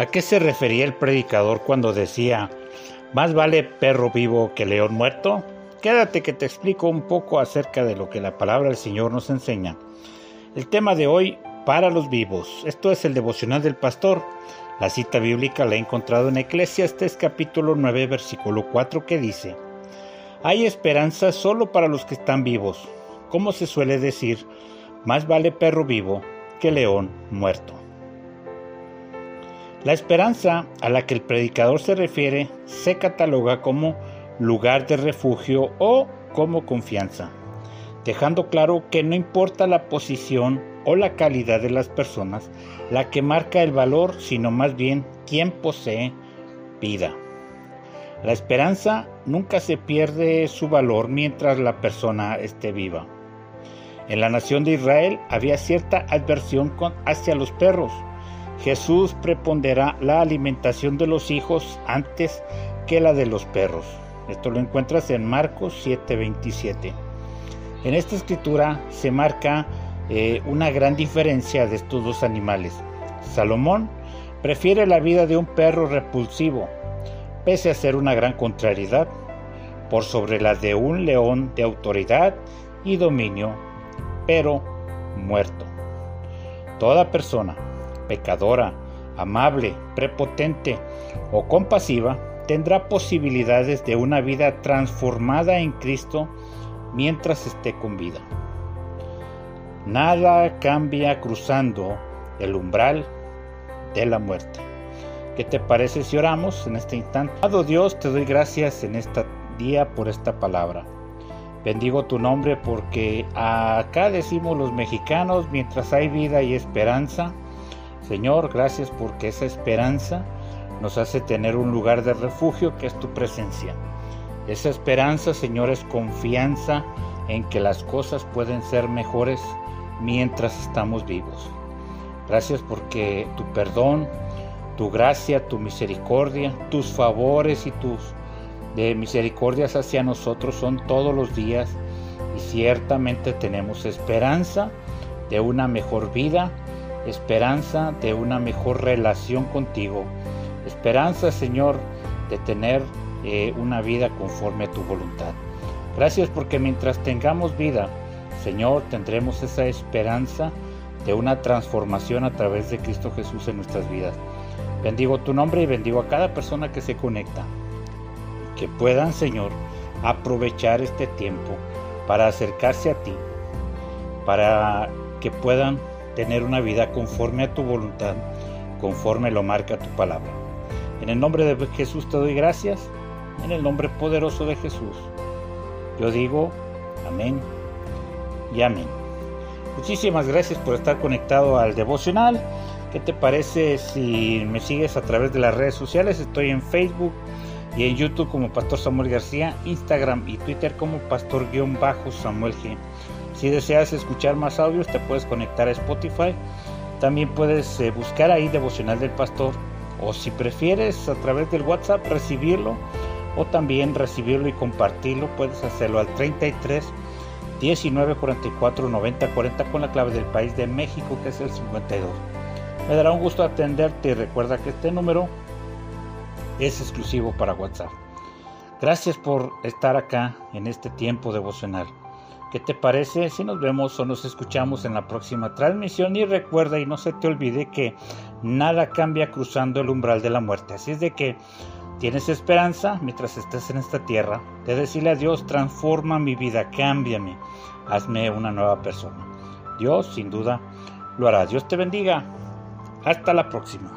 ¿A qué se refería el predicador cuando decía, más vale perro vivo que león muerto? Quédate que te explico un poco acerca de lo que la palabra del Señor nos enseña. El tema de hoy, para los vivos. Esto es el devocional del pastor. La cita bíblica la he encontrado en Eclesiastes capítulo 9 versículo 4 que dice, Hay esperanza solo para los que están vivos. Como se suele decir, más vale perro vivo que león muerto. La esperanza a la que el predicador se refiere se cataloga como lugar de refugio o como confianza, dejando claro que no importa la posición o la calidad de las personas la que marca el valor, sino más bien quién posee vida. La esperanza nunca se pierde su valor mientras la persona esté viva. En la nación de Israel había cierta adversión hacia los perros, Jesús prepondera la alimentación de los hijos antes que la de los perros. Esto lo encuentras en Marcos 7:27. En esta escritura se marca eh, una gran diferencia de estos dos animales. Salomón prefiere la vida de un perro repulsivo, pese a ser una gran contrariedad, por sobre la de un león de autoridad y dominio, pero muerto. Toda persona pecadora, amable, prepotente o compasiva, tendrá posibilidades de una vida transformada en Cristo mientras esté con vida. Nada cambia cruzando el umbral de la muerte. ¿Qué te parece si oramos en este instante? Amado Dios, te doy gracias en este día por esta palabra. Bendigo tu nombre porque acá decimos los mexicanos, mientras hay vida y esperanza, Señor, gracias porque esa esperanza nos hace tener un lugar de refugio que es tu presencia. Esa esperanza, Señor, es confianza en que las cosas pueden ser mejores mientras estamos vivos. Gracias porque tu perdón, tu gracia, tu misericordia, tus favores y tus de misericordias hacia nosotros son todos los días y ciertamente tenemos esperanza de una mejor vida esperanza de una mejor relación contigo, esperanza, Señor, de tener eh, una vida conforme a tu voluntad. Gracias porque mientras tengamos vida, Señor, tendremos esa esperanza de una transformación a través de Cristo Jesús en nuestras vidas. Bendigo tu nombre y bendigo a cada persona que se conecta. Que puedan, Señor, aprovechar este tiempo para acercarse a ti, para que puedan tener una vida conforme a tu voluntad, conforme lo marca tu palabra. En el nombre de Jesús te doy gracias, en el nombre poderoso de Jesús. Yo digo amén y amén. Muchísimas gracias por estar conectado al devocional. ¿Qué te parece si me sigues a través de las redes sociales? Estoy en Facebook y en YouTube como Pastor Samuel García, Instagram y Twitter como Pastor-Samuel G. Si deseas escuchar más audios, te puedes conectar a Spotify. También puedes eh, buscar ahí Devocional del Pastor. O si prefieres a través del WhatsApp recibirlo o también recibirlo y compartirlo, puedes hacerlo al 33 19 44 90 40 con la clave del país de México que es el 52. Me dará un gusto atenderte y recuerda que este número es exclusivo para WhatsApp. Gracias por estar acá en este tiempo devocional. ¿Qué te parece si nos vemos o nos escuchamos en la próxima transmisión? Y recuerda y no se te olvide que nada cambia cruzando el umbral de la muerte. Así es de que tienes esperanza mientras estés en esta tierra de decirle a Dios, transforma mi vida, cámbiame, hazme una nueva persona. Dios sin duda lo hará. Dios te bendiga. Hasta la próxima.